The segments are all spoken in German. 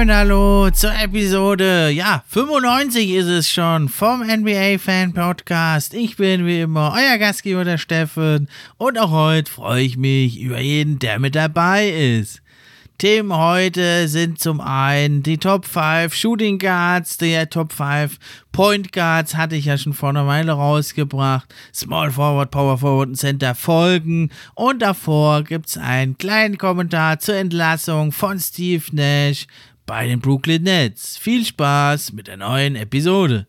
Und hallo zur Episode, ja, 95 ist es schon vom NBA Fan Podcast. Ich bin wie immer euer Gastgeber, der Steffen. Und auch heute freue ich mich über jeden, der mit dabei ist. Themen heute sind zum einen die Top 5 Shooting Guards, der Top 5 Point Guards hatte ich ja schon vor einer Weile rausgebracht. Small Forward, Power Forward und Center folgen. Und davor gibt es einen kleinen Kommentar zur Entlassung von Steve Nash bei den Brooklyn Nets. Viel Spaß mit der neuen Episode.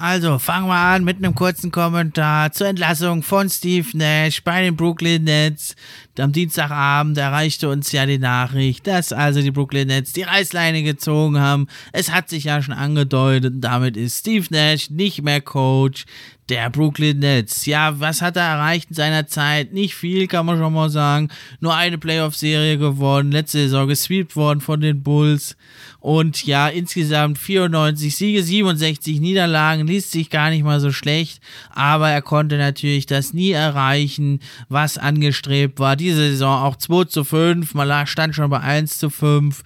Also fangen wir an mit einem kurzen Kommentar zur Entlassung von Steve Nash bei den Brooklyn Nets. Am Dienstagabend erreichte uns ja die Nachricht, dass also die Brooklyn Nets die Reißleine gezogen haben. Es hat sich ja schon angedeutet, damit ist Steve Nash nicht mehr Coach der Brooklyn Nets. Ja, was hat er erreicht in seiner Zeit? Nicht viel, kann man schon mal sagen. Nur eine Playoff-Serie gewonnen, letzte Saison gesweept worden von den Bulls. Und ja, insgesamt 94 Siege, 67 Niederlagen, liest sich gar nicht mal so schlecht. Aber er konnte natürlich das nie erreichen, was angestrebt war. Diese Saison auch 2 zu 5, man stand schon bei 1 zu 5.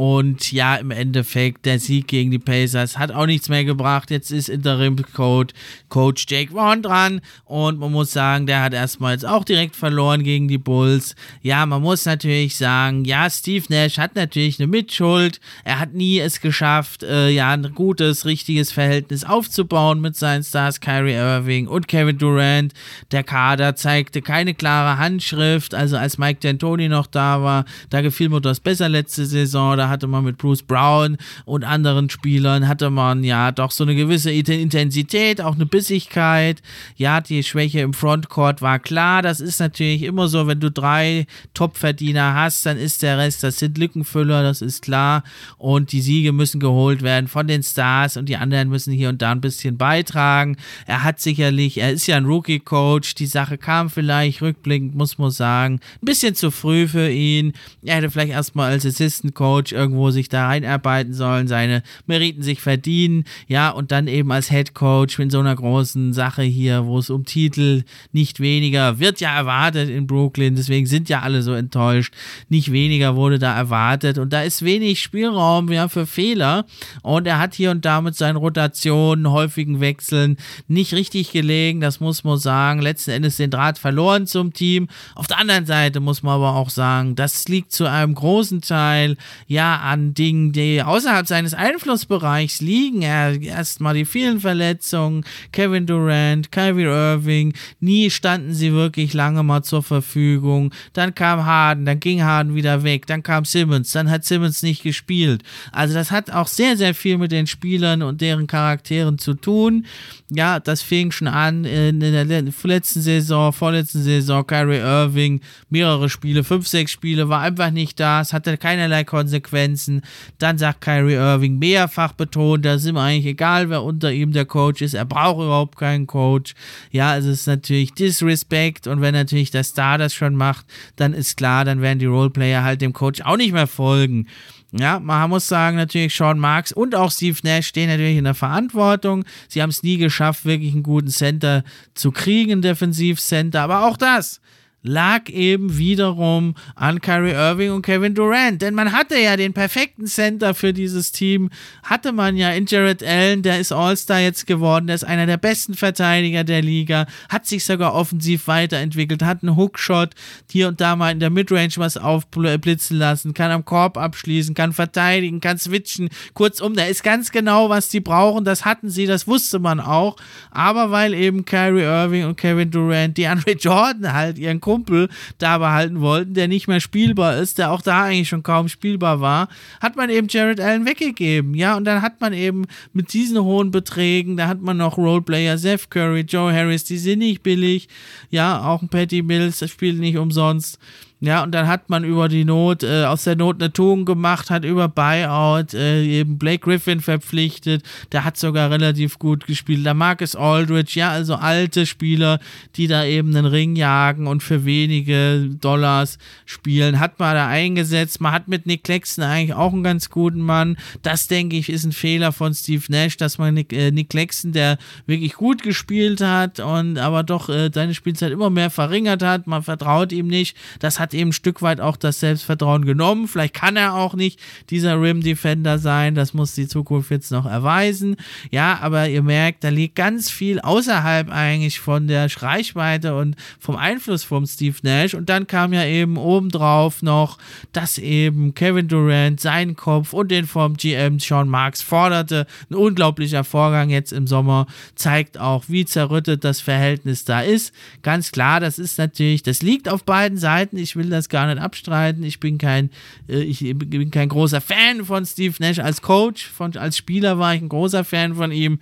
Und ja, im Endeffekt, der Sieg gegen die Pacers hat auch nichts mehr gebracht. Jetzt ist Interim-Coach Coach Jake Vaughn dran. Und man muss sagen, der hat erstmals auch direkt verloren gegen die Bulls. Ja, man muss natürlich sagen, ja, Steve Nash hat natürlich eine Mitschuld. Er hat nie es geschafft, äh, ja, ein gutes, richtiges Verhältnis aufzubauen mit seinen Stars Kyrie Irving und Kevin Durant. Der Kader zeigte keine klare Handschrift. Also als Mike D'Antoni noch da war, da gefiel mir das besser letzte Saison. Da hatte man mit Bruce Brown und anderen Spielern, hatte man ja doch so eine gewisse Intensität, auch eine Bissigkeit. Ja, die Schwäche im Frontcourt war klar. Das ist natürlich immer so, wenn du drei Topverdiener hast, dann ist der Rest, das sind Lückenfüller, das ist klar. Und die Siege müssen geholt werden von den Stars und die anderen müssen hier und da ein bisschen beitragen. Er hat sicherlich, er ist ja ein Rookie-Coach, die Sache kam vielleicht rückblickend, muss man sagen, ein bisschen zu früh für ihn. Er hätte vielleicht erstmal als Assistant-Coach irgendwo sich da reinarbeiten sollen, seine Meriten sich verdienen, ja, und dann eben als Head Coach in so einer großen Sache hier, wo es um Titel nicht weniger wird ja erwartet in Brooklyn, deswegen sind ja alle so enttäuscht. Nicht weniger wurde da erwartet und da ist wenig Spielraum ja, für Fehler und er hat hier und da mit seinen Rotationen, häufigen Wechseln nicht richtig gelegen, das muss man sagen. Letzten Endes den Draht verloren zum Team. Auf der anderen Seite muss man aber auch sagen, das liegt zu einem großen Teil ja an Dingen, die außerhalb seines Einflussbereichs liegen. Er erstmal die vielen Verletzungen, Kevin Durant, Kyrie Irving, nie standen sie wirklich lange mal zur Verfügung. Dann kam Harden, dann ging Harden wieder weg, dann kam Simmons, dann hat Simmons nicht gespielt. Also das hat auch sehr, sehr viel mit den Spielern und deren Charakteren zu tun. Ja, das fing schon an in der letzten Saison, vorletzten Saison, Kyrie Irving, mehrere Spiele, fünf, sechs Spiele, war einfach nicht da, es hatte keinerlei Konsequenzen Konsequenzen. Dann sagt Kyrie Irving mehrfach betont, da sind wir eigentlich egal, wer unter ihm der Coach ist. Er braucht überhaupt keinen Coach. Ja, es ist natürlich Disrespect und wenn natürlich der Star das schon macht, dann ist klar, dann werden die Roleplayer halt dem Coach auch nicht mehr folgen. Ja, man muss sagen, natürlich Sean Marks und auch Steve Nash stehen natürlich in der Verantwortung. Sie haben es nie geschafft, wirklich einen guten Center zu kriegen, einen Defensivcenter. Aber auch das lag eben wiederum an Kyrie Irving und Kevin Durant. Denn man hatte ja den perfekten Center für dieses Team. Hatte man ja in Jared Allen, der ist All-Star jetzt geworden, der ist einer der besten Verteidiger der Liga, hat sich sogar offensiv weiterentwickelt, hat einen Hookshot, hier und da mal in der Midrange was aufblitzen lassen, kann am Korb abschließen, kann verteidigen, kann switchen. Kurzum, der ist ganz genau, was sie brauchen. Das hatten sie, das wusste man auch. Aber weil eben Kyrie Irving und Kevin Durant, die Andre Jordan halt ihren Kumpel da behalten wollten, der nicht mehr spielbar ist, der auch da eigentlich schon kaum spielbar war, hat man eben Jared Allen weggegeben. Ja, und dann hat man eben mit diesen hohen Beträgen, da hat man noch Roleplayer, Seth Curry, Joe Harris, die sind nicht billig. Ja, auch ein Patty Mills spielt nicht umsonst. Ja, und dann hat man über die Not, äh, aus der Not eine Tugend gemacht, hat über Buyout äh, eben Blake Griffin verpflichtet. Der hat sogar relativ gut gespielt. Da Marcus Aldridge, ja, also alte Spieler, die da eben einen Ring jagen und für wenige Dollars spielen, hat man da eingesetzt. Man hat mit Nick Claxton eigentlich auch einen ganz guten Mann. Das, denke ich, ist ein Fehler von Steve Nash, dass man Nick, äh, Nick Claxton, der wirklich gut gespielt hat und aber doch äh, seine Spielzeit immer mehr verringert hat. Man vertraut ihm nicht. Das hat hat eben ein Stück weit auch das Selbstvertrauen genommen. Vielleicht kann er auch nicht dieser Rim Defender sein. Das muss die Zukunft jetzt noch erweisen. Ja, aber ihr merkt, da liegt ganz viel außerhalb eigentlich von der Reichweite und vom Einfluss von Steve Nash. Und dann kam ja eben obendrauf noch, dass eben Kevin Durant seinen Kopf und den vom GM Sean Marks forderte. Ein unglaublicher Vorgang jetzt im Sommer zeigt auch, wie zerrüttet das Verhältnis da ist. Ganz klar, das ist natürlich, das liegt auf beiden Seiten. Ich will das gar nicht abstreiten. Ich bin kein, äh, ich bin kein großer Fan von Steve Nash als Coach. Von, als Spieler war ich ein großer Fan von ihm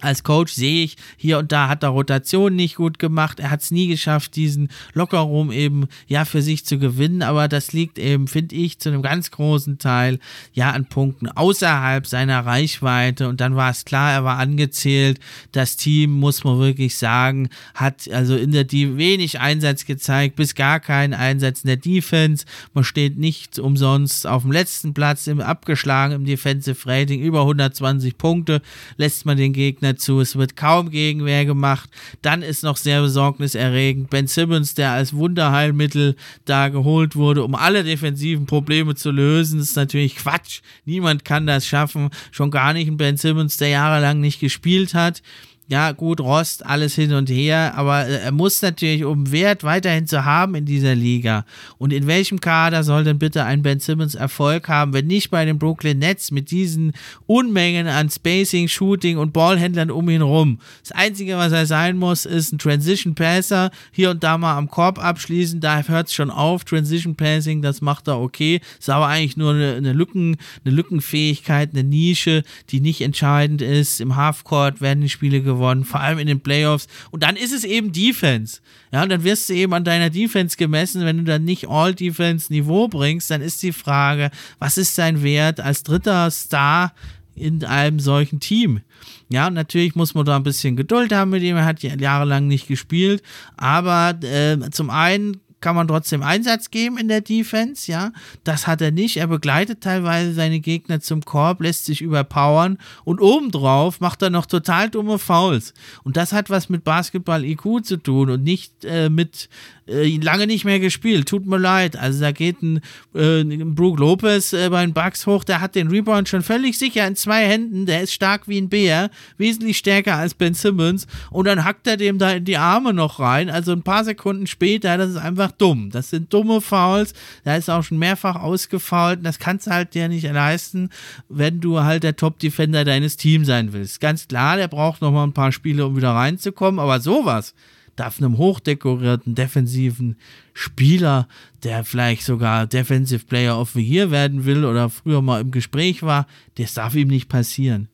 als Coach sehe ich, hier und da hat er Rotation nicht gut gemacht. Er hat es nie geschafft, diesen Lockerroom eben ja für sich zu gewinnen. Aber das liegt eben, finde ich, zu einem ganz großen Teil ja an Punkten außerhalb seiner Reichweite. Und dann war es klar, er war angezählt. Das Team, muss man wirklich sagen, hat also in der die wenig Einsatz gezeigt, bis gar keinen Einsatz in der Defense. Man steht nicht umsonst auf dem letzten Platz im abgeschlagen im Defensive Rating über 120 Punkte. Lässt man den Gegner zu. Es wird kaum Gegenwehr gemacht. Dann ist noch sehr besorgniserregend Ben Simmons, der als Wunderheilmittel da geholt wurde, um alle defensiven Probleme zu lösen. Das ist natürlich Quatsch. Niemand kann das schaffen. Schon gar nicht ein Ben Simmons, der jahrelang nicht gespielt hat ja, gut, Rost, alles hin und her, aber äh, er muss natürlich, um Wert weiterhin zu haben in dieser Liga. Und in welchem Kader soll denn bitte ein Ben Simmons Erfolg haben, wenn nicht bei den Brooklyn Nets mit diesen Unmengen an Spacing, Shooting und Ballhändlern um ihn rum? Das Einzige, was er sein muss, ist ein Transition Passer, hier und da mal am Korb abschließen, da hört es schon auf. Transition Passing, das macht er okay. Ist aber eigentlich nur eine, eine, Lücken, eine Lückenfähigkeit, eine Nische, die nicht entscheidend ist. Im Halfcourt werden die Spiele gewonnen gewonnen, vor allem in den Playoffs. Und dann ist es eben Defense. Ja, und dann wirst du eben an deiner Defense gemessen. Wenn du dann nicht All-Defense-Niveau bringst, dann ist die Frage, was ist dein Wert als dritter Star in einem solchen Team? Ja, natürlich muss man da ein bisschen Geduld haben mit ihm. Er hat jahrelang nicht gespielt. Aber äh, zum einen kann man trotzdem Einsatz geben in der Defense, ja. Das hat er nicht. Er begleitet teilweise seine Gegner zum Korb, lässt sich überpowern und obendrauf macht er noch total dumme Fouls. Und das hat was mit Basketball-IQ zu tun und nicht äh, mit äh, lange nicht mehr gespielt. Tut mir leid. Also da geht ein äh, Brook Lopez äh, bei den Bucks hoch, der hat den Rebound schon völlig sicher in zwei Händen. Der ist stark wie ein Bär, wesentlich stärker als Ben Simmons. Und dann hackt er dem da in die Arme noch rein. Also ein paar Sekunden später, das ist einfach dumm. Das sind dumme Fouls. Da ist auch schon mehrfach ausgefault. Das kannst du halt dir nicht leisten, wenn du halt der Top-Defender deines Teams sein willst. Ganz klar, der braucht noch mal ein paar Spiele, um wieder reinzukommen. Aber sowas darf einem hochdekorierten defensiven Spieler, der vielleicht sogar Defensive Player of the Year werden will oder früher mal im Gespräch war, das darf ihm nicht passieren.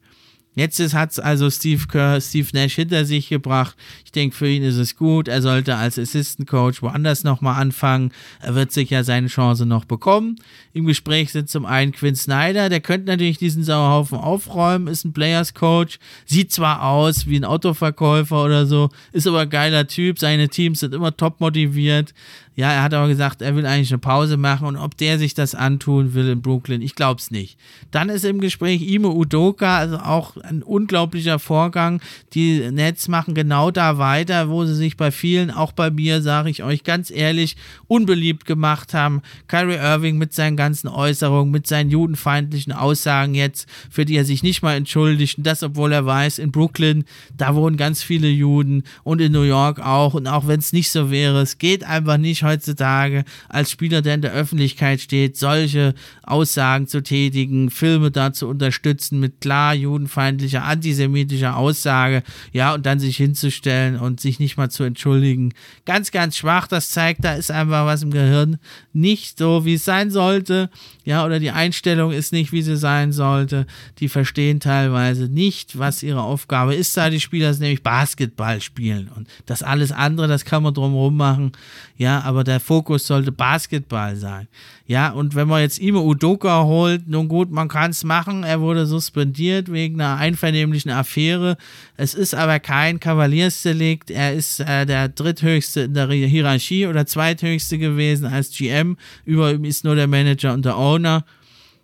Jetzt hat es also Steve Kerr, Steve Nash hinter sich gebracht. Ich denke, für ihn ist es gut. Er sollte als Assistant Coach woanders nochmal anfangen. Er wird sicher seine Chance noch bekommen. Im Gespräch sind zum einen Quinn Snyder, der könnte natürlich diesen Sauerhaufen aufräumen, ist ein Players Coach, sieht zwar aus wie ein Autoverkäufer oder so, ist aber ein geiler Typ. Seine Teams sind immer top motiviert. Ja, er hat aber gesagt, er will eigentlich eine Pause machen und ob der sich das antun will in Brooklyn, ich glaube es nicht. Dann ist im Gespräch Ime Udoka, also auch ein unglaublicher Vorgang. Die Nets machen genau da weiter, wo sie sich bei vielen, auch bei mir, sage ich euch ganz ehrlich, unbeliebt gemacht haben. Kyrie Irving mit seinen ganzen Äußerungen, mit seinen judenfeindlichen Aussagen jetzt, für die er sich nicht mal entschuldigt. Und das, obwohl er weiß, in Brooklyn, da wohnen ganz viele Juden und in New York auch. Und auch wenn es nicht so wäre, es geht einfach nicht heutzutage als Spieler, der in der Öffentlichkeit steht, solche Aussagen zu tätigen, Filme da zu unterstützen mit klar judenfeindlicher, antisemitischer Aussage, ja, und dann sich hinzustellen und sich nicht mal zu entschuldigen. Ganz, ganz schwach. Das zeigt, da ist einfach was im Gehirn nicht so, wie es sein sollte, ja, oder die Einstellung ist nicht, wie sie sein sollte. Die verstehen teilweise nicht, was ihre Aufgabe ist, da die Spieler nämlich Basketball spielen und das alles andere, das kann man drumherum machen, ja, aber der Fokus sollte Basketball sein. Ja, und wenn man jetzt Ime Udoka holt, nun gut, man kann es machen. Er wurde suspendiert wegen einer einvernehmlichen Affäre. Es ist aber kein Kavaliersdelikt. Er ist äh, der dritthöchste in der Hierarchie oder zweithöchste gewesen als GM. Über ihm ist nur der Manager und der Owner.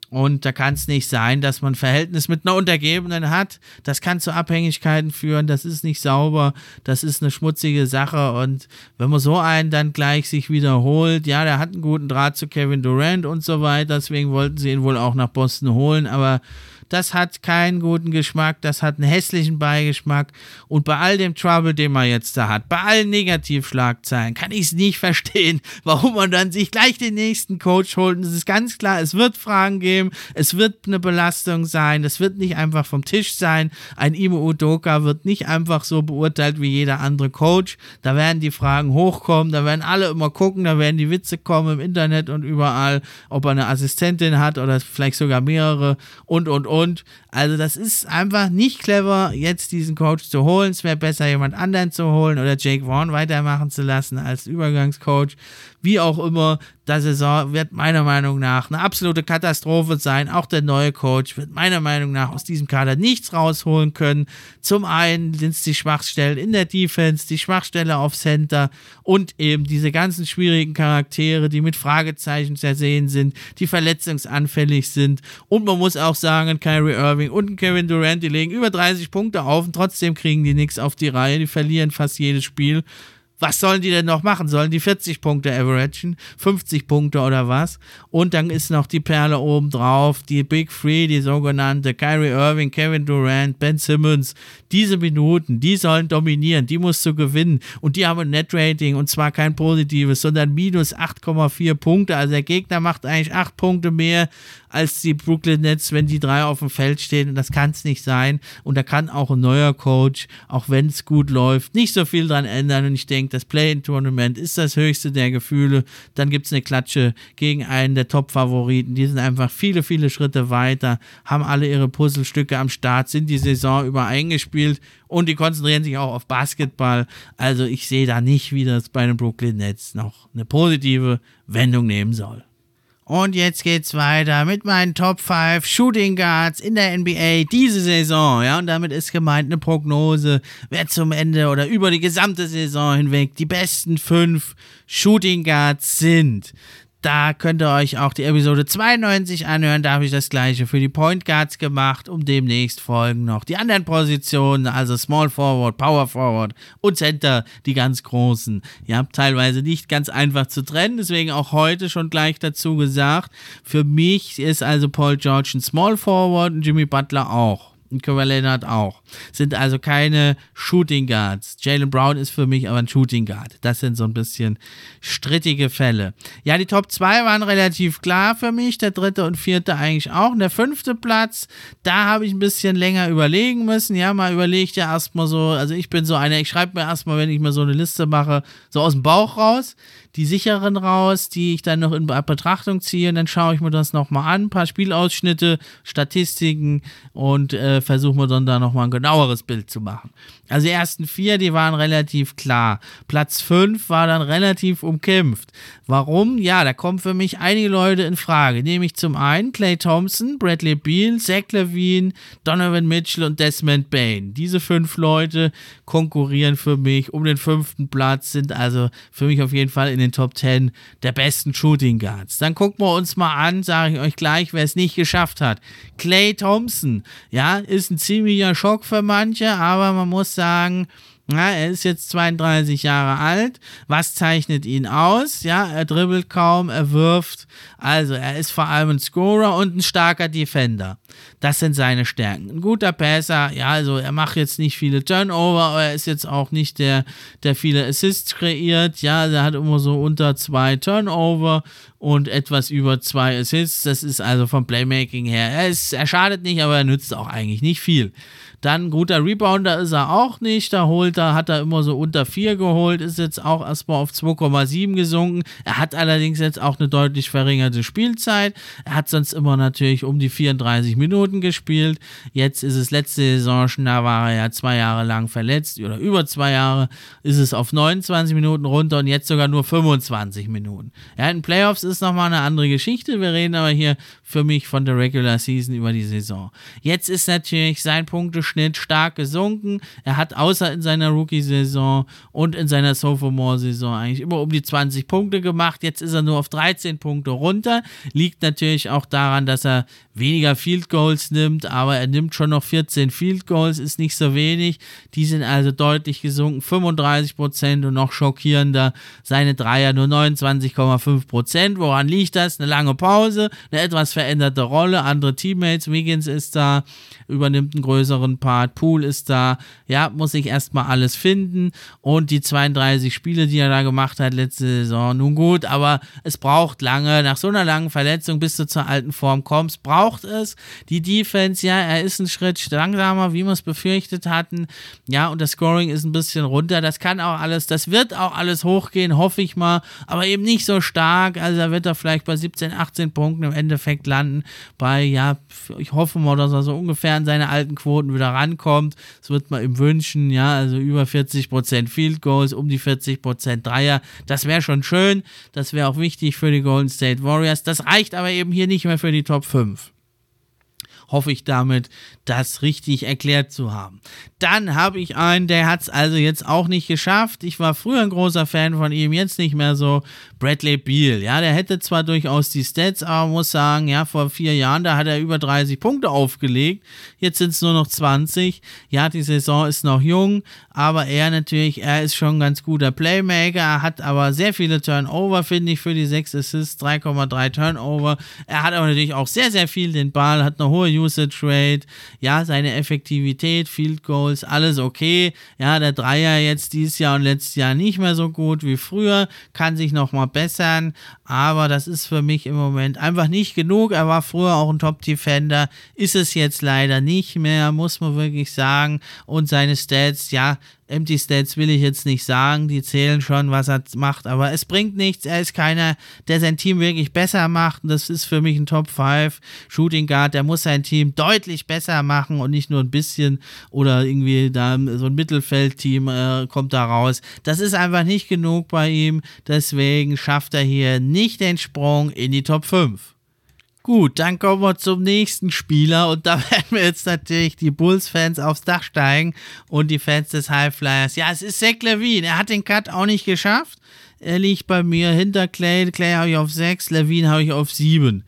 Und da kann es nicht sein, dass man ein Verhältnis mit einer Untergebenen hat. Das kann zu Abhängigkeiten führen. Das ist nicht sauber. Das ist eine schmutzige Sache. Und wenn man so einen dann gleich sich wiederholt, ja, der hat einen guten Draht zu Kevin Durant und so weiter. Deswegen wollten sie ihn wohl auch nach Boston holen. Aber das hat keinen guten Geschmack, das hat einen hässlichen Beigeschmack. Und bei all dem Trouble, den man jetzt da hat, bei allen Negativschlagzeilen, kann ich es nicht verstehen, warum man dann sich gleich den nächsten Coach holt. Und es ist ganz klar, es wird Fragen geben, es wird eine Belastung sein, es wird nicht einfach vom Tisch sein. Ein Imo Udoka wird nicht einfach so beurteilt wie jeder andere Coach. Da werden die Fragen hochkommen, da werden alle immer gucken, da werden die Witze kommen im Internet und überall, ob er eine Assistentin hat oder vielleicht sogar mehrere und und und und also das ist einfach nicht clever, jetzt diesen Coach zu holen. Es wäre besser, jemand anderen zu holen oder Jake Vaughn weitermachen zu lassen als Übergangscoach. Wie auch immer, der Saison wird meiner Meinung nach eine absolute Katastrophe sein. Auch der neue Coach wird meiner Meinung nach aus diesem Kader nichts rausholen können. Zum einen sind es die Schwachstellen in der Defense, die Schwachstelle auf Center und eben diese ganzen schwierigen Charaktere, die mit Fragezeichen versehen sind, die verletzungsanfällig sind. Und man muss auch sagen, Kyrie Irving und Kevin Durant, die legen über 30 Punkte auf und trotzdem kriegen die nichts auf die Reihe. Die verlieren fast jedes Spiel was sollen die denn noch machen? Sollen die 40 Punkte averagen? 50 Punkte oder was? Und dann ist noch die Perle oben drauf, die Big Three, die sogenannte Kyrie Irving, Kevin Durant, Ben Simmons. Diese Minuten, die sollen dominieren, die musst du gewinnen. Und die haben ein Net-Rating und zwar kein positives, sondern minus 8,4 Punkte. Also der Gegner macht eigentlich 8 Punkte mehr als die Brooklyn Nets, wenn die drei auf dem Feld stehen. Und das kann es nicht sein. Und da kann auch ein neuer Coach, auch wenn es gut läuft, nicht so viel dran ändern. Und ich denke, das Play-in-Tournament ist das höchste der Gefühle. Dann gibt es eine Klatsche gegen einen der Top-Favoriten. Die sind einfach viele, viele Schritte weiter, haben alle ihre Puzzlestücke am Start, sind die Saison über eingespielt und die konzentrieren sich auch auf Basketball. Also ich sehe da nicht, wie das bei den Brooklyn Nets noch eine positive Wendung nehmen soll. Und jetzt geht's weiter mit meinen Top 5 Shooting Guards in der NBA diese Saison. Ja, und damit ist gemeint eine Prognose, wer zum Ende oder über die gesamte Saison hinweg die besten 5 Shooting Guards sind. Da könnt ihr euch auch die Episode 92 anhören. Da habe ich das gleiche für die Point Guards gemacht. Um demnächst folgen noch die anderen Positionen, also Small Forward, Power Forward und Center, die ganz großen. Ihr habt teilweise nicht ganz einfach zu trennen, deswegen auch heute schon gleich dazu gesagt. Für mich ist also Paul George ein Small Forward und Jimmy Butler auch. Und Kawhi Leonard auch. Sind also keine Shooting Guards. Jalen Brown ist für mich aber ein Shooting Guard. Das sind so ein bisschen strittige Fälle. Ja, die Top 2 waren relativ klar für mich. Der dritte und vierte eigentlich auch. Und der fünfte Platz, da habe ich ein bisschen länger überlegen müssen. Ja, mal überlegt ja erstmal so. Also ich bin so einer, ich schreibe mir erstmal, wenn ich mir so eine Liste mache, so aus dem Bauch raus die sicheren raus, die ich dann noch in Betrachtung ziehe. Und dann schaue ich mir das nochmal an. Ein paar Spielausschnitte, Statistiken und äh, äh, versuchen wir dann da nochmal ein genaueres Bild zu machen. Also die ersten vier, die waren relativ klar. Platz fünf war dann relativ umkämpft. Warum? Ja, da kommen für mich einige Leute in Frage. Nämlich zum einen Clay Thompson, Bradley Beal, Zach Levine, Donovan Mitchell und Desmond Bain. Diese fünf Leute konkurrieren für mich um den fünften Platz, sind also für mich auf jeden Fall in den Top Ten der besten Shooting Guards. Dann gucken wir uns mal an, sage ich euch gleich, wer es nicht geschafft hat. Clay Thompson, ja, ist ein ziemlicher Schock für manche, aber man muss sagen, ja, er ist jetzt 32 Jahre alt. Was zeichnet ihn aus? Ja, er dribbelt kaum, er wirft. Also, er ist vor allem ein Scorer und ein starker Defender. Das sind seine Stärken. Ein guter Passer, ja, also er macht jetzt nicht viele Turnover, aber er ist jetzt auch nicht der, der viele Assists kreiert. Ja, er hat immer so unter zwei Turnover und etwas über zwei Assists. Das ist also vom Playmaking her. Er, ist, er schadet nicht, aber er nützt auch eigentlich nicht viel. Dann guter Rebounder ist er auch nicht. Da holt er, hat er immer so unter 4 geholt, ist jetzt auch erstmal auf 2,7 gesunken. Er hat allerdings jetzt auch eine deutlich verringerte Spielzeit. Er hat sonst immer natürlich um die 34 Minuten gespielt. Jetzt ist es letzte Saison schon, da war er ja zwei Jahre lang verletzt oder über zwei Jahre, ist es auf 29 Minuten runter und jetzt sogar nur 25 Minuten. Ja, in Playoffs ist nochmal eine andere Geschichte. Wir reden aber hier für mich von der Regular Season über die Saison. Jetzt ist natürlich sein Punkteschnitt stark gesunken. Er hat außer in seiner Rookie-Saison und in seiner Sophomore-Saison eigentlich immer um die 20 Punkte gemacht. Jetzt ist er nur auf 13 Punkte runter. Liegt natürlich auch daran, dass er weniger Field Goals nimmt, aber er nimmt schon noch 14 Field Goals, ist nicht so wenig. Die sind also deutlich gesunken, 35 Prozent und noch schockierender seine Dreier nur 29,5 Prozent. Woran liegt das? Eine lange Pause, eine etwas veränderte Rolle, andere Teammates, Wiggins ist da, übernimmt einen größeren Part, Pool ist da, ja, muss ich erstmal alles finden und die 32 Spiele, die er da gemacht hat letzte Saison, nun gut, aber es braucht lange, nach so einer langen Verletzung, bis du zur alten Form kommst, braucht es. Die Defense, ja, er ist ein Schritt langsamer, wie wir es befürchtet hatten, ja, und das Scoring ist ein bisschen runter, das kann auch alles, das wird auch alles hochgehen, hoffe ich mal, aber eben nicht so stark, also da wird er vielleicht bei 17, 18 Punkten im Endeffekt landen bei, ja, ich hoffe mal, dass er so ungefähr an seine alten Quoten wieder rankommt. Das wird man ihm wünschen, ja, also über 40% Field Goals, um die 40% Dreier. Das wäre schon schön. Das wäre auch wichtig für die Golden State Warriors. Das reicht aber eben hier nicht mehr für die Top 5 hoffe ich damit, das richtig erklärt zu haben. Dann habe ich einen, der hat es also jetzt auch nicht geschafft. Ich war früher ein großer Fan von ihm, jetzt nicht mehr so. Bradley Beal, ja, der hätte zwar durchaus die Stats, aber muss sagen, ja, vor vier Jahren, da hat er über 30 Punkte aufgelegt. Jetzt sind es nur noch 20. Ja, die Saison ist noch jung, aber er natürlich, er ist schon ein ganz guter Playmaker. Er hat aber sehr viele Turnover, finde ich, für die 6 Assists, 3,3 Turnover. Er hat aber natürlich auch sehr, sehr viel den Ball, hat eine hohe Usage Rate. Ja, seine Effektivität, Field Goals, alles okay. Ja, der Dreier jetzt dieses Jahr und letztes Jahr nicht mehr so gut wie früher, kann sich nochmal bessern, aber das ist für mich im Moment einfach nicht genug. Er war früher auch ein Top-Defender, ist es jetzt leider nicht mehr, muss man wirklich sagen. Und seine Stats, ja, Empty Stats will ich jetzt nicht sagen, die zählen schon, was er macht, aber es bringt nichts. Er ist keiner, der sein Team wirklich besser macht. Und das ist für mich ein Top 5 Shooting Guard. Der muss sein Team deutlich besser machen und nicht nur ein bisschen oder irgendwie da so ein Mittelfeldteam äh, kommt da raus. Das ist einfach nicht genug bei ihm. Deswegen schafft er hier nicht den Sprung in die Top 5. Gut, dann kommen wir zum nächsten Spieler und da werden wir jetzt natürlich die Bulls-Fans aufs Dach steigen und die Fans des Highflyers. Ja, es ist Zach Levine. Er hat den Cut auch nicht geschafft. Er liegt bei mir hinter Clay. Clay habe ich auf 6, Levine habe ich auf 7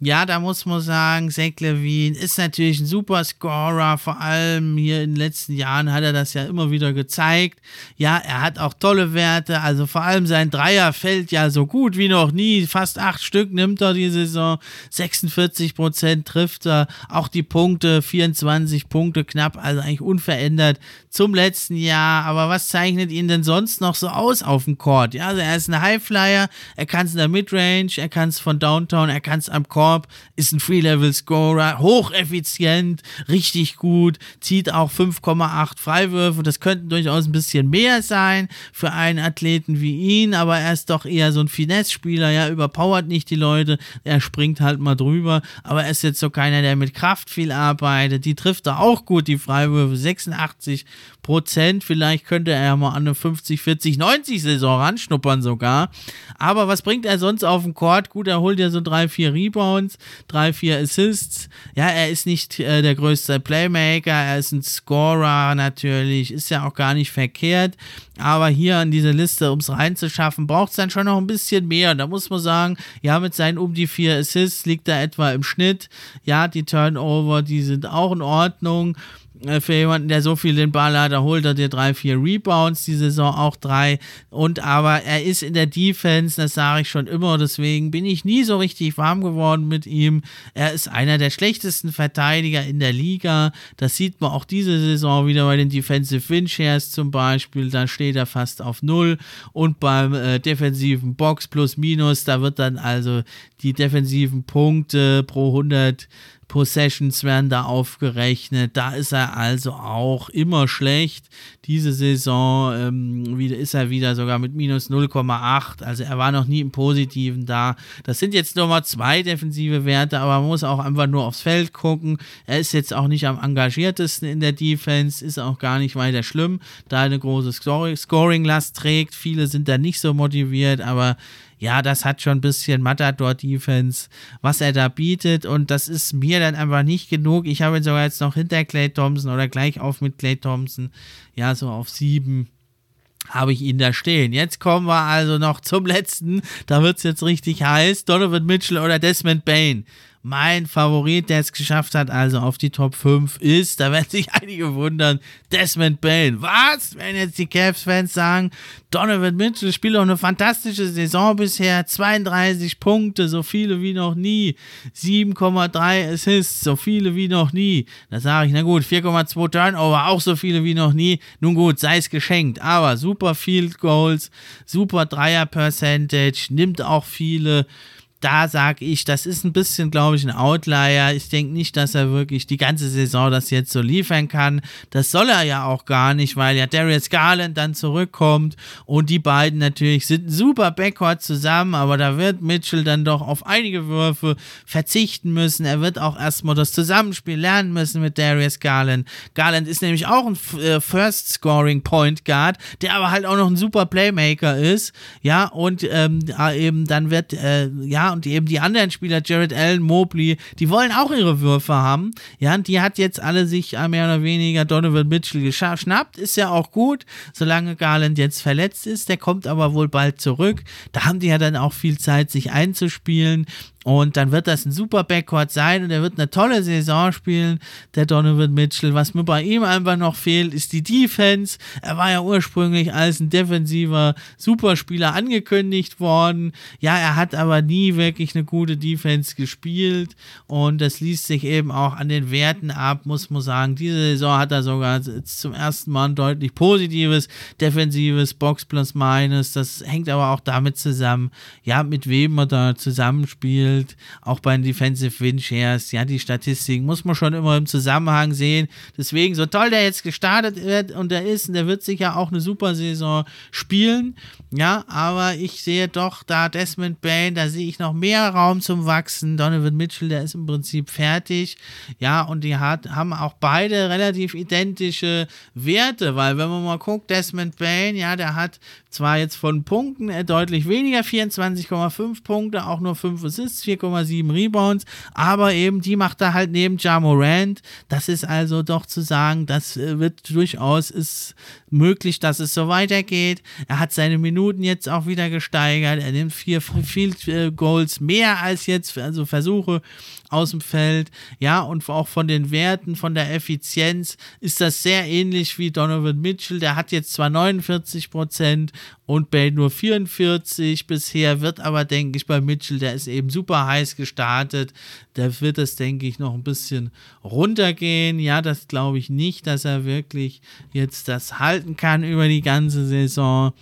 ja, da muss man sagen, Zach Levine ist natürlich ein super Scorer, vor allem hier in den letzten Jahren hat er das ja immer wieder gezeigt. Ja, er hat auch tolle Werte, also vor allem sein Dreier fällt ja so gut wie noch nie, fast acht Stück nimmt er die Saison, 46 Prozent trifft er, auch die Punkte, 24 Punkte knapp, also eigentlich unverändert zum letzten Jahr, aber was zeichnet ihn denn sonst noch so aus auf dem Court? Ja, also er ist ein Highflyer, er kann es in der Midrange, er kann es von Downtown, er kann es am Court Korb, ist ein Free-Level-Scorer, hocheffizient, richtig gut, zieht auch 5,8 Freiwürfe. Das könnten durchaus ein bisschen mehr sein für einen Athleten wie ihn, aber er ist doch eher so ein Finesse-Spieler, ja, überpowert nicht die Leute, er springt halt mal drüber, aber er ist jetzt so keiner, der mit Kraft viel arbeitet. Die trifft er auch gut, die Freiwürfe, 86 Prozent. Vielleicht könnte er ja mal an eine 50, 40, 90 Saison ranschnuppern sogar. Aber was bringt er sonst auf dem Court? Gut, er holt ja so drei, vier Rebounds, drei, vier Assists. Ja, er ist nicht äh, der größte Playmaker, er ist ein Scorer natürlich, ist ja auch gar nicht verkehrt. Aber hier an diese Liste, um es reinzuschaffen, braucht es dann schon noch ein bisschen mehr. Da muss man sagen, ja, mit seinen um die vier Assists liegt er etwa im Schnitt. Ja, die Turnover, die sind auch in Ordnung. Äh, für jemanden, der so viel den Ball hat, da holt er dir drei, vier Rebounds, die Saison auch drei. Und aber er ist in der Defense, das sage ich schon immer, deswegen bin ich nie so richtig warm geworden mit ihm. Er ist einer der schlechtesten Verteidiger in der Liga. Das sieht man auch diese Saison wieder bei den Defensive Win Shares zum Beispiel. Da steht er fast auf null. Und beim äh, defensiven Box plus minus, da wird dann also die defensiven Punkte pro 100 Possessions werden da aufgerechnet. Da ist er also auch immer schlecht. Diese Saison ähm, wieder, ist er wieder sogar mit minus 0,8. Also er war noch nie im Positiven da. Das sind jetzt nur mal zwei defensive Werte, aber man muss auch einfach nur aufs Feld gucken. Er ist jetzt auch nicht am engagiertesten in der Defense, ist auch gar nicht weiter schlimm, da er eine große Scoring-Last trägt. Viele sind da nicht so motiviert, aber ja, das hat schon ein bisschen Matador-Defense, was er da bietet. Und das ist mir dann einfach nicht genug. Ich habe ihn sogar jetzt noch hinter Clay Thompson oder gleich auf mit Clay Thompson. Ja, so auf sieben habe ich ihn da stehen. Jetzt kommen wir also noch zum letzten. Da wird es jetzt richtig heiß. Donovan Mitchell oder Desmond Bain. Mein Favorit, der es geschafft hat, also auf die Top 5, ist, da werden sich einige wundern, Desmond Bain. Was? Wenn jetzt die Cavs-Fans sagen, Donovan Mitchell spielt doch eine fantastische Saison bisher, 32 Punkte, so viele wie noch nie, 7,3 Assists, so viele wie noch nie. Da sage ich, na gut, 4,2 Turnover, auch so viele wie noch nie. Nun gut, sei es geschenkt, aber super Field Goals, super Dreier Percentage, nimmt auch viele da sage ich, das ist ein bisschen, glaube ich, ein Outlier. Ich denke nicht, dass er wirklich die ganze Saison das jetzt so liefern kann. Das soll er ja auch gar nicht, weil ja Darius Garland dann zurückkommt und die beiden natürlich sind super Backcourt zusammen, aber da wird Mitchell dann doch auf einige Würfe verzichten müssen. Er wird auch erstmal das Zusammenspiel lernen müssen mit Darius Garland. Garland ist nämlich auch ein äh, First Scoring Point Guard, der aber halt auch noch ein super Playmaker ist. Ja, und ähm, eben dann wird, äh, ja, und eben die anderen Spieler, Jared Allen, Mobley, die wollen auch ihre Würfe haben. Ja, und die hat jetzt alle sich mehr oder weniger Donovan Mitchell geschnappt. Ist ja auch gut, solange Garland jetzt verletzt ist. Der kommt aber wohl bald zurück. Da haben die ja dann auch viel Zeit, sich einzuspielen. Und dann wird das ein super Backcourt sein und er wird eine tolle Saison spielen, der Donovan Mitchell. Was mir bei ihm einfach noch fehlt, ist die Defense. Er war ja ursprünglich als ein defensiver Superspieler angekündigt worden. Ja, er hat aber nie wirklich eine gute Defense gespielt und das liest sich eben auch an den Werten ab, muss man sagen. Diese Saison hat er sogar zum ersten Mal ein deutlich positives defensives Box plus Minus. Das hängt aber auch damit zusammen, ja, mit wem man da zusammenspielt gespielt, auch bei den Defensive Win Shares. Ja, die Statistiken muss man schon immer im Zusammenhang sehen. Deswegen, so toll der jetzt gestartet wird und der ist, der wird sicher auch eine super Saison spielen. Ja, aber ich sehe doch da Desmond Bain, da sehe ich noch mehr Raum zum Wachsen. Donovan Mitchell, der ist im Prinzip fertig. Ja, und die hat, haben auch beide relativ identische Werte, weil wenn man mal guckt, Desmond Bain, ja, der hat zwar jetzt von Punkten deutlich weniger, 24,5 Punkte, auch nur 5 Assists, 4,7 Rebounds, aber eben die macht er halt neben Ja Morant. Das ist also doch zu sagen, das äh, wird durchaus ist möglich, dass es so weitergeht. Er hat seine Minuten jetzt auch wieder gesteigert. Er nimmt vier Field äh, Goals mehr als jetzt, also Versuche aus dem Feld. Ja, und auch von den Werten, von der Effizienz ist das sehr ähnlich wie Donovan Mitchell. Der hat jetzt zwar 49 Prozent und Bale nur 44 bisher, wird aber, denke ich, bei Mitchell, der ist eben super heiß gestartet. Da wird es, denke ich, noch ein bisschen runtergehen. Ja, das glaube ich nicht, dass er wirklich jetzt das halten kann über die ganze Saison.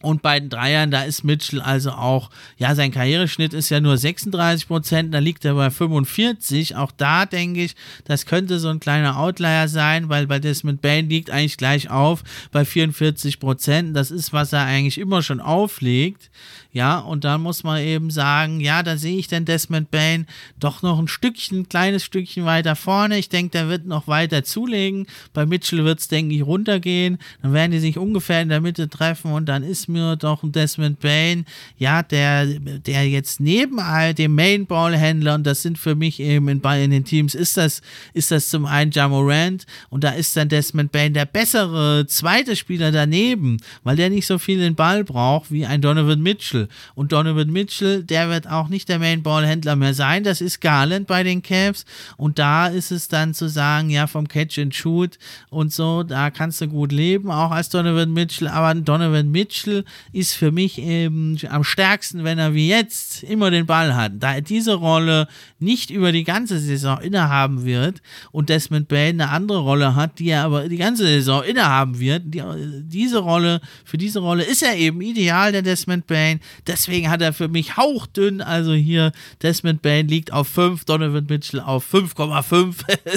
Und bei den Dreiern, da ist Mitchell also auch, ja, sein Karriereschnitt ist ja nur 36 Prozent, da liegt er bei 45. Auch da denke ich, das könnte so ein kleiner Outlier sein, weil bei Desmond Bain liegt eigentlich gleich auf bei 44 Prozent. Das ist, was er eigentlich immer schon auflegt. Ja, und dann muss man eben sagen, ja, da sehe ich dann Desmond Bain doch noch ein Stückchen, ein kleines Stückchen weiter vorne. Ich denke, der wird noch weiter zulegen. Bei Mitchell wird es, denke ich, runtergehen. Dann werden die sich ungefähr in der Mitte treffen und dann ist mir doch ein Desmond Bain, ja, der, der jetzt neben all dem Mainball-Händler, und das sind für mich eben in, in den Teams, ist das, ist das zum einen Jamorant und da ist dann Desmond Bain der bessere zweite Spieler daneben, weil der nicht so viel den Ball braucht wie ein Donovan Mitchell. Und Donovan Mitchell, der wird auch nicht der Main-Ball-Händler mehr sein. Das ist Garland bei den Cavs. Und da ist es dann zu sagen, ja, vom Catch and Shoot und so, da kannst du gut leben, auch als Donovan Mitchell. Aber Donovan Mitchell ist für mich eben am stärksten, wenn er wie jetzt immer den Ball hat. Da er diese Rolle nicht über die ganze Saison innehaben wird und Desmond Bain eine andere Rolle hat, die er aber die ganze Saison innehaben wird, die, diese Rolle, für diese Rolle ist er eben ideal, der Desmond Bain. Deswegen hat er für mich hauchdünn, also hier Desmond Bain liegt auf 5, Donovan Mitchell auf 5,5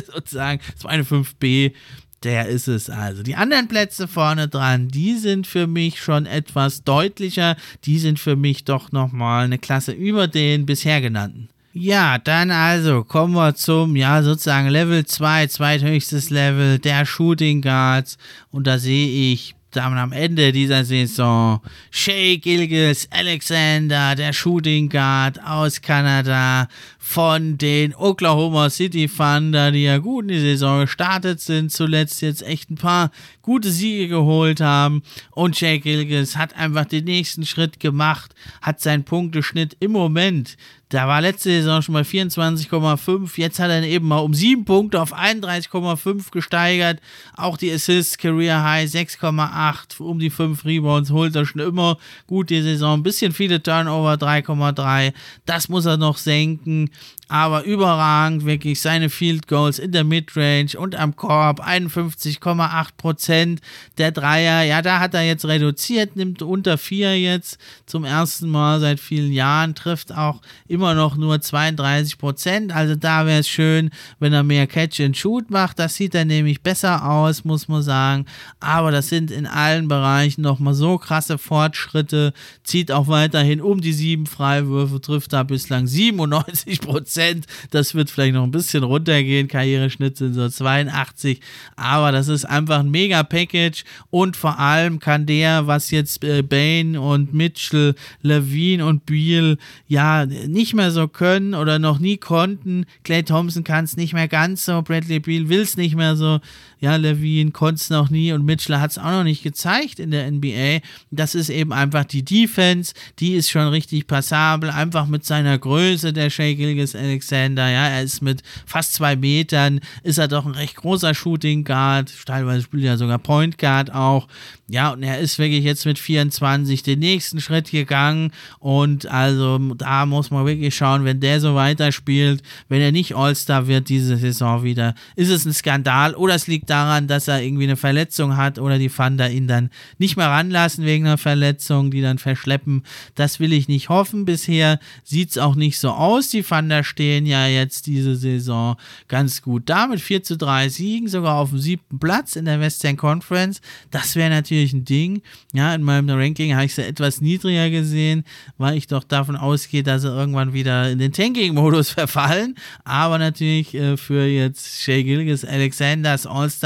sozusagen. Das war eine 5b. Der ist es also. Die anderen Plätze vorne dran, die sind für mich schon etwas deutlicher. Die sind für mich doch nochmal eine Klasse über den bisher genannten. Ja, dann also kommen wir zum, ja, sozusagen Level 2, zweithöchstes Level der Shooting Guards. Und da sehe ich dann am Ende dieser Saison Shay Gilgis Alexander, der Shooting Guard aus Kanada von den Oklahoma City Thunder, die ja gut in die Saison gestartet sind, zuletzt jetzt echt ein paar gute Siege geholt haben. Und Shay Gilgis hat einfach den nächsten Schritt gemacht, hat seinen Punkteschnitt im Moment da war letzte Saison schon mal 24,5. Jetzt hat er eben mal um 7 Punkte auf 31,5 gesteigert. Auch die Assists Career High 6,8. Um die 5 Rebounds holt er schon immer gut die Saison. Ein bisschen viele Turnover 3,3. Das muss er noch senken aber überragend, wirklich seine Field Goals in der Midrange und am Korb 51,8% der Dreier. Ja, da hat er jetzt reduziert, nimmt unter 4 jetzt zum ersten Mal seit vielen Jahren, trifft auch immer noch nur 32% Also da wäre es schön, wenn er mehr Catch and Shoot macht. Das sieht dann nämlich besser aus, muss man sagen. Aber das sind in allen Bereichen nochmal so krasse Fortschritte. Zieht auch weiterhin um die sieben Freiwürfe, trifft da bislang 97 Prozent. Das wird vielleicht noch ein bisschen runtergehen. Karriereschnitt sind so 82. Aber das ist einfach ein mega Package. Und vor allem kann der, was jetzt äh, Bane und Mitchell, Levine und Beal ja nicht mehr so können oder noch nie konnten. Clay Thompson kann es nicht mehr ganz so. Bradley Beal will es nicht mehr so. Ja, Levine konnte es noch nie und Mitchell hat es auch noch nicht gezeigt in der NBA. Das ist eben einfach die Defense. Die ist schon richtig passabel. Einfach mit seiner Größe, der Shea Gilgis Alexander, ja, er ist mit fast zwei Metern, ist er doch ein recht großer Shooting Guard, teilweise spielt er sogar Point Guard auch. Ja, und er ist wirklich jetzt mit 24 den nächsten Schritt gegangen und also da muss man wirklich schauen, wenn der so weiterspielt, wenn er nicht All-Star wird diese Saison wieder, ist es ein Skandal oder es liegt daran, dass er irgendwie eine Verletzung hat oder die Thunder ihn dann nicht mehr ranlassen wegen einer Verletzung, die dann verschleppen. Das will ich nicht hoffen. Bisher sieht es auch nicht so aus. Die Thunder stehen ja jetzt diese Saison ganz gut da mit 4 zu 3 Siegen, sogar auf dem siebten Platz in der Western Conference. Das wäre natürlich ein Ding. Ja, in meinem Ranking habe ich sie etwas niedriger gesehen, weil ich doch davon ausgehe, dass sie irgendwann wieder in den Tanking-Modus verfallen. Aber natürlich äh, für jetzt Shay Gilgis, Alexanders All-Star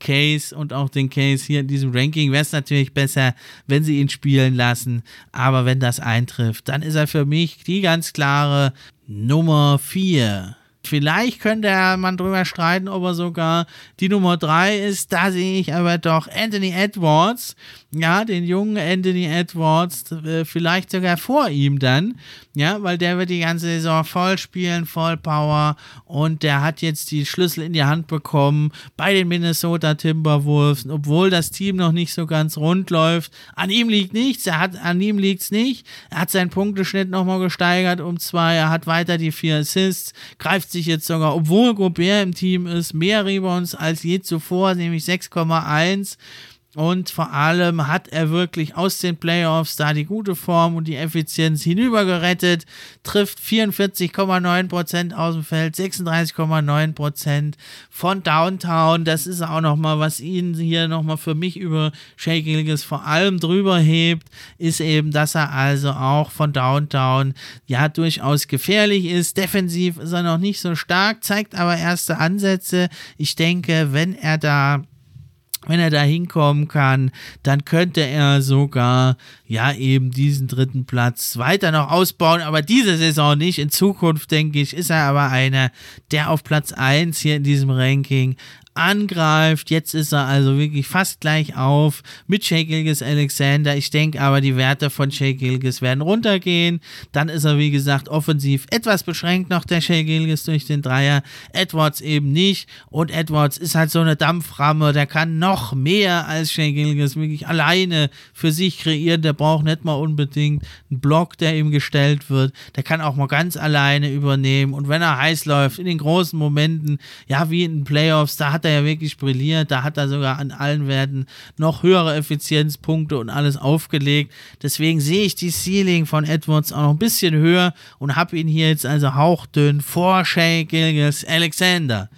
Case und auch den Case hier in diesem Ranking wäre es natürlich besser, wenn sie ihn spielen lassen. Aber wenn das eintrifft, dann ist er für mich die ganz klare Nummer 4. Vielleicht könnte man drüber streiten, ob er sogar die Nummer 3 ist. Da sehe ich aber doch Anthony Edwards, ja, den jungen Anthony Edwards, äh, vielleicht sogar vor ihm dann, ja, weil der wird die ganze Saison voll spielen, voll Power und der hat jetzt die Schlüssel in die Hand bekommen bei den Minnesota Timberwolves, obwohl das Team noch nicht so ganz rund läuft. An ihm liegt nichts, er hat, an ihm liegt's nicht. Er hat seinen Punkteschnitt nochmal gesteigert um zwei, er hat weiter die vier Assists, greift sich jetzt sogar, obwohl Gobert im Team ist, mehr Rebounds als je zuvor, nämlich 6,1. Und vor allem hat er wirklich aus den Playoffs da die gute Form und die Effizienz hinübergerettet, trifft 44,9% aus dem Feld, 36,9% von Downtown. Das ist auch nochmal, was ihn hier nochmal für mich über Shea Gilgis vor allem drüber hebt, ist eben, dass er also auch von Downtown ja durchaus gefährlich ist. Defensiv ist er noch nicht so stark, zeigt aber erste Ansätze. Ich denke, wenn er da wenn er da hinkommen kann, dann könnte er sogar, ja, eben diesen dritten Platz weiter noch ausbauen, aber diese Saison nicht. In Zukunft, denke ich, ist er aber einer, der auf Platz 1 hier in diesem Ranking angreift. Jetzt ist er also wirklich fast gleich auf mit Shea Gilgis Alexander. Ich denke aber, die Werte von Shea Gilgis werden runtergehen. Dann ist er, wie gesagt, offensiv etwas beschränkt noch, der Shea Gilgis durch den Dreier. Edwards eben nicht. Und Edwards ist halt so eine Dampframme. Der kann noch mehr als Shea Gilgis wirklich alleine für sich kreieren. Der braucht nicht mal unbedingt einen Block, der ihm gestellt wird. Der kann auch mal ganz alleine übernehmen. Und wenn er heiß läuft, in den großen Momenten, ja, wie in den Playoffs, da hat er ja wirklich brilliert. Da hat er sogar an allen Werten noch höhere Effizienzpunkte und alles aufgelegt. Deswegen sehe ich die Ceiling von Edwards auch noch ein bisschen höher und habe ihn hier jetzt also hauchdünn vor Shay Gilgis Alexander.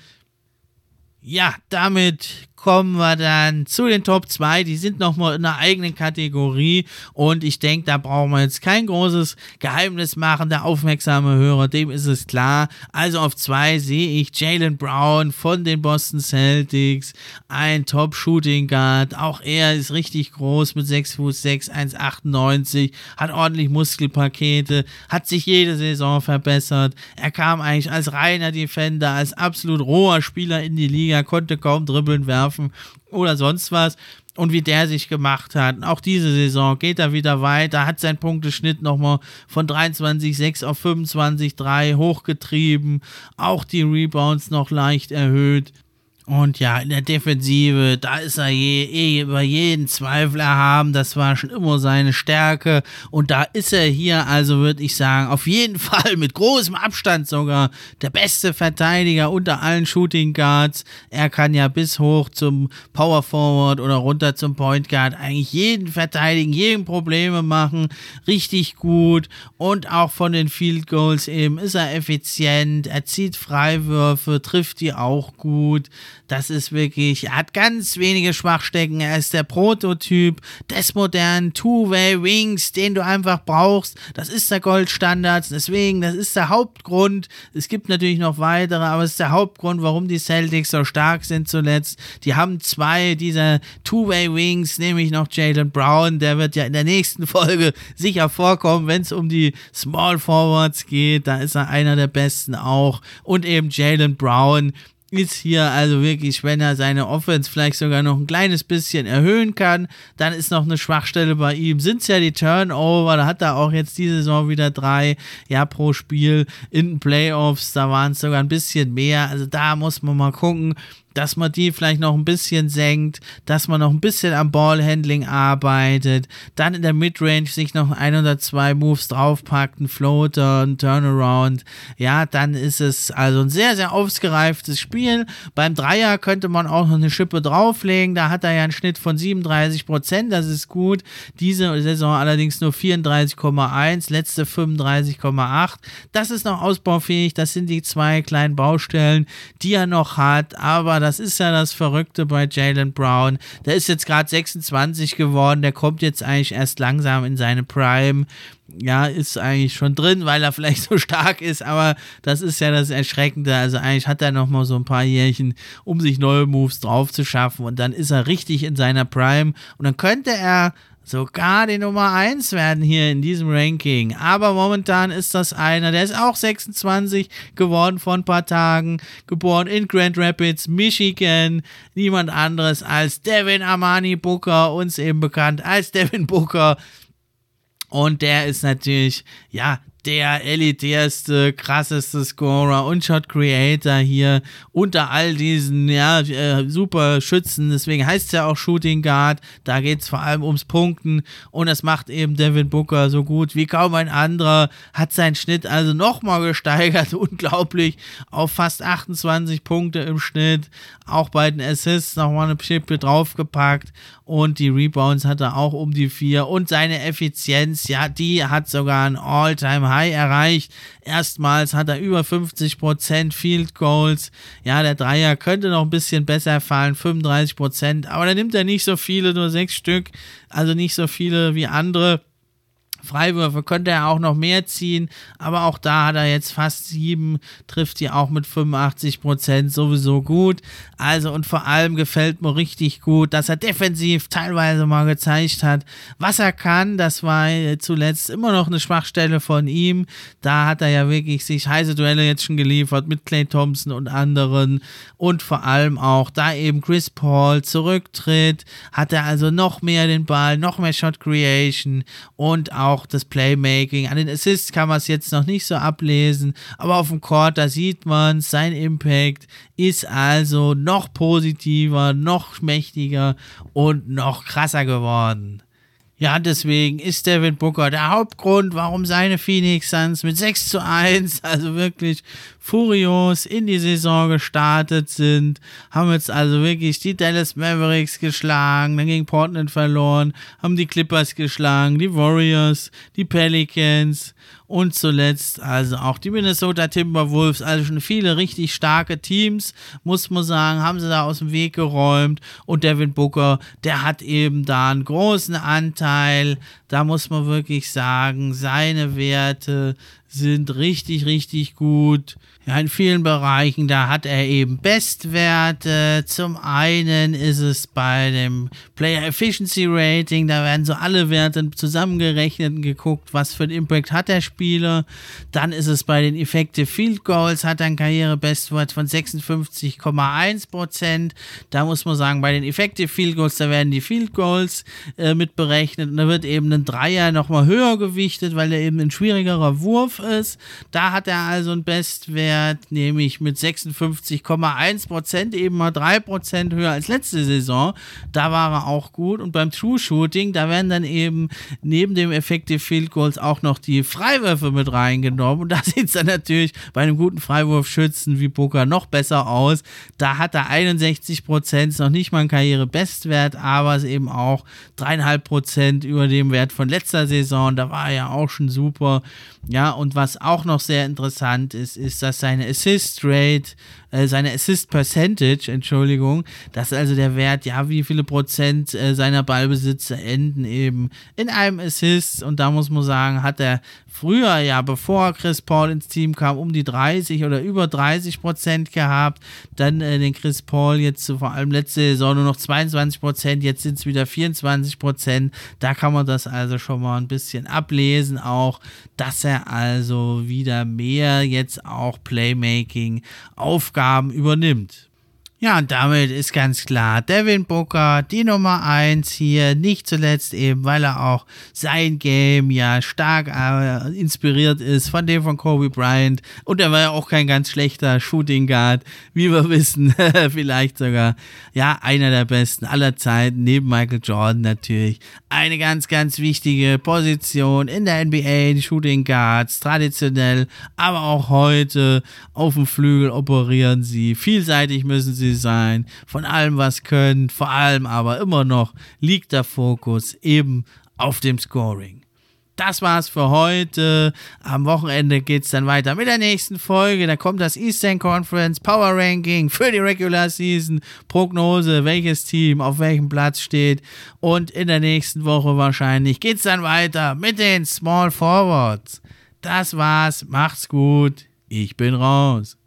Ja, damit kommen wir dann zu den Top 2. Die sind nochmal in einer eigenen Kategorie und ich denke, da brauchen wir jetzt kein großes Geheimnis machen. Der aufmerksame Hörer, dem ist es klar. Also auf 2 sehe ich Jalen Brown von den Boston Celtics, ein Top-Shooting Guard. Auch er ist richtig groß mit 6 Fuß 6, 1,98, hat ordentlich Muskelpakete, hat sich jede Saison verbessert. Er kam eigentlich als reiner Defender, als absolut roher Spieler in die Liga, konnte kaum dribbeln werfen werfen oder sonst was. Und wie der sich gemacht hat. Auch diese Saison geht er wieder weiter, hat sein Punkteschnitt nochmal von 23,6 auf 25,3 hochgetrieben. Auch die Rebounds noch leicht erhöht. Und ja, in der Defensive, da ist er je, eh über jeden Zweifel erhaben. Das war schon immer seine Stärke. Und da ist er hier, also würde ich sagen, auf jeden Fall mit großem Abstand sogar der beste Verteidiger unter allen Shooting Guards. Er kann ja bis hoch zum Power Forward oder runter zum Point Guard eigentlich jeden verteidigen, jeden Probleme machen. Richtig gut. Und auch von den Field Goals eben ist er effizient. Er zieht Freiwürfe, trifft die auch gut. Das ist wirklich, er hat ganz wenige Schwachstecken. Er ist der Prototyp des modernen Two-Way-Wings, den du einfach brauchst. Das ist der Goldstandard. Deswegen, das ist der Hauptgrund. Es gibt natürlich noch weitere, aber es ist der Hauptgrund, warum die Celtics so stark sind zuletzt. Die haben zwei dieser Two-Way-Wings, nämlich noch Jalen Brown. Der wird ja in der nächsten Folge sicher vorkommen, wenn es um die Small Forwards geht. Da ist er einer der besten auch. Und eben Jalen Brown ist hier also wirklich, wenn er seine Offense vielleicht sogar noch ein kleines bisschen erhöhen kann, dann ist noch eine Schwachstelle bei ihm. Sind es ja die Turnover, da hat er auch jetzt diese Saison wieder drei, ja, pro Spiel in den Playoffs, da waren es sogar ein bisschen mehr. Also da muss man mal gucken, dass man die vielleicht noch ein bisschen senkt, dass man noch ein bisschen am Ballhandling arbeitet, dann in der Midrange sich noch ein oder zwei Moves draufpackt, ein Floater, ein Turnaround, ja, dann ist es also ein sehr, sehr ausgereiftes Spiel. Beim Dreier könnte man auch noch eine Schippe drauflegen, da hat er ja einen Schnitt von 37 Prozent, das ist gut. Diese Saison allerdings nur 34,1, letzte 35,8. Das ist noch ausbaufähig, das sind die zwei kleinen Baustellen, die er noch hat, aber das das ist ja das Verrückte bei Jalen Brown. Der ist jetzt gerade 26 geworden, der kommt jetzt eigentlich erst langsam in seine Prime. Ja, ist eigentlich schon drin, weil er vielleicht so stark ist, aber das ist ja das Erschreckende. Also eigentlich hat er noch mal so ein paar Jährchen, um sich neue Moves drauf zu schaffen und dann ist er richtig in seiner Prime und dann könnte er sogar die Nummer 1 werden hier in diesem Ranking. Aber momentan ist das einer, der ist auch 26 geworden vor ein paar Tagen, geboren in Grand Rapids, Michigan. Niemand anderes als Devin Armani Booker, uns eben bekannt als Devin Booker. Und der ist natürlich, ja, der elitärste, krasseste Scorer und Shot Creator hier unter all diesen ja, äh, super Schützen. Deswegen heißt es ja auch Shooting Guard. Da geht es vor allem ums Punkten und das macht eben Devin Booker so gut wie kaum ein anderer. Hat seinen Schnitt also nochmal gesteigert, unglaublich, auf fast 28 Punkte im Schnitt. Auch bei den Assists nochmal eine Schippe draufgepackt und die Rebounds hat er auch um die vier und seine Effizienz, ja, die hat sogar ein All-Time-High erreicht. Erstmals hat er über 50% Field Goals. Ja, der Dreier könnte noch ein bisschen besser fallen, 35%, aber da nimmt er nicht so viele, nur sechs Stück, also nicht so viele wie andere. Freiwürfe könnte er auch noch mehr ziehen, aber auch da hat er jetzt fast sieben, trifft die auch mit 85 Prozent sowieso gut. Also und vor allem gefällt mir richtig gut, dass er defensiv teilweise mal gezeigt hat, was er kann. Das war zuletzt immer noch eine Schwachstelle von ihm. Da hat er ja wirklich sich heiße Duelle jetzt schon geliefert mit Clay Thompson und anderen und vor allem auch da eben Chris Paul zurücktritt, hat er also noch mehr den Ball, noch mehr Shot Creation und auch auch das Playmaking. An den Assists kann man es jetzt noch nicht so ablesen, aber auf dem Court, da sieht man, sein Impact ist also noch positiver, noch mächtiger und noch krasser geworden. Ja, deswegen ist Devin Booker der Hauptgrund, warum seine Phoenix Suns mit 6 zu 1, also wirklich furios in die Saison gestartet sind. Haben jetzt also wirklich die Dallas Mavericks geschlagen, dann gegen Portland verloren, haben die Clippers geschlagen, die Warriors, die Pelicans und zuletzt also auch die Minnesota Timberwolves, also schon viele richtig starke Teams, muss man sagen, haben sie da aus dem Weg geräumt und Devin Booker, der hat eben da einen großen Anteil, da muss man wirklich sagen, seine Werte sind richtig, richtig gut. Ja, in vielen Bereichen, da hat er eben Bestwerte. Zum einen ist es bei dem Player Efficiency Rating, da werden so alle Werte zusammengerechnet und geguckt, was für einen Impact hat der Spieler. Dann ist es bei den Effective Field Goals, hat er einen Karrierebestwert von 56,1%. Da muss man sagen, bei den Effective Field Goals, da werden die Field Goals äh, mit berechnet und da wird eben ein Dreier nochmal höher gewichtet, weil er eben ein schwierigerer Wurf ist. Da hat er also einen Bestwert, nämlich mit 56,1% eben mal 3% höher als letzte Saison. Da war er auch gut. Und beim True Shooting, da werden dann eben neben dem Effective Field Goals auch noch die Freiwürfe mit reingenommen. Und da sieht es dann natürlich bei einem guten Freiwurfschützen wie Booker noch besser aus. Da hat er 61% noch nicht mal einen Karrierebestwert, aber es eben auch 3,5% über dem Wert von letzter Saison. Da war er ja auch schon super. Ja, und was auch noch sehr interessant ist, ist, dass seine Assist Rate äh, seine Assist Percentage, Entschuldigung, das ist also der Wert, ja, wie viele Prozent äh, seiner Ballbesitzer enden eben in einem Assist. Und da muss man sagen, hat er früher ja, bevor Chris Paul ins Team kam, um die 30 oder über 30 Prozent gehabt, dann äh, den Chris Paul jetzt vor allem letzte Saison nur noch 22 Prozent, jetzt sind es wieder 24 Prozent, da kann man das also schon mal ein bisschen ablesen auch, dass er also wieder mehr jetzt auch Playmaking Aufgaben Aufgaben übernimmt. Ja, und damit ist ganz klar, Devin Booker, die Nummer 1 hier, nicht zuletzt eben, weil er auch sein Game ja stark äh, inspiriert ist von dem von Kobe Bryant. Und er war ja auch kein ganz schlechter Shooting Guard, wie wir wissen, vielleicht sogar, ja, einer der besten aller Zeiten, neben Michael Jordan natürlich. Eine ganz, ganz wichtige Position in der NBA, die Shooting Guards, traditionell, aber auch heute auf dem Flügel operieren sie. Vielseitig müssen sie sein, von allem was können, vor allem aber immer noch liegt der Fokus eben auf dem Scoring. Das war's für heute. Am Wochenende geht's dann weiter mit der nächsten Folge. Da kommt das Eastern Conference Power Ranking für die Regular Season. Prognose, welches Team auf welchem Platz steht. Und in der nächsten Woche wahrscheinlich geht's dann weiter mit den Small Forwards. Das war's. Macht's gut. Ich bin raus.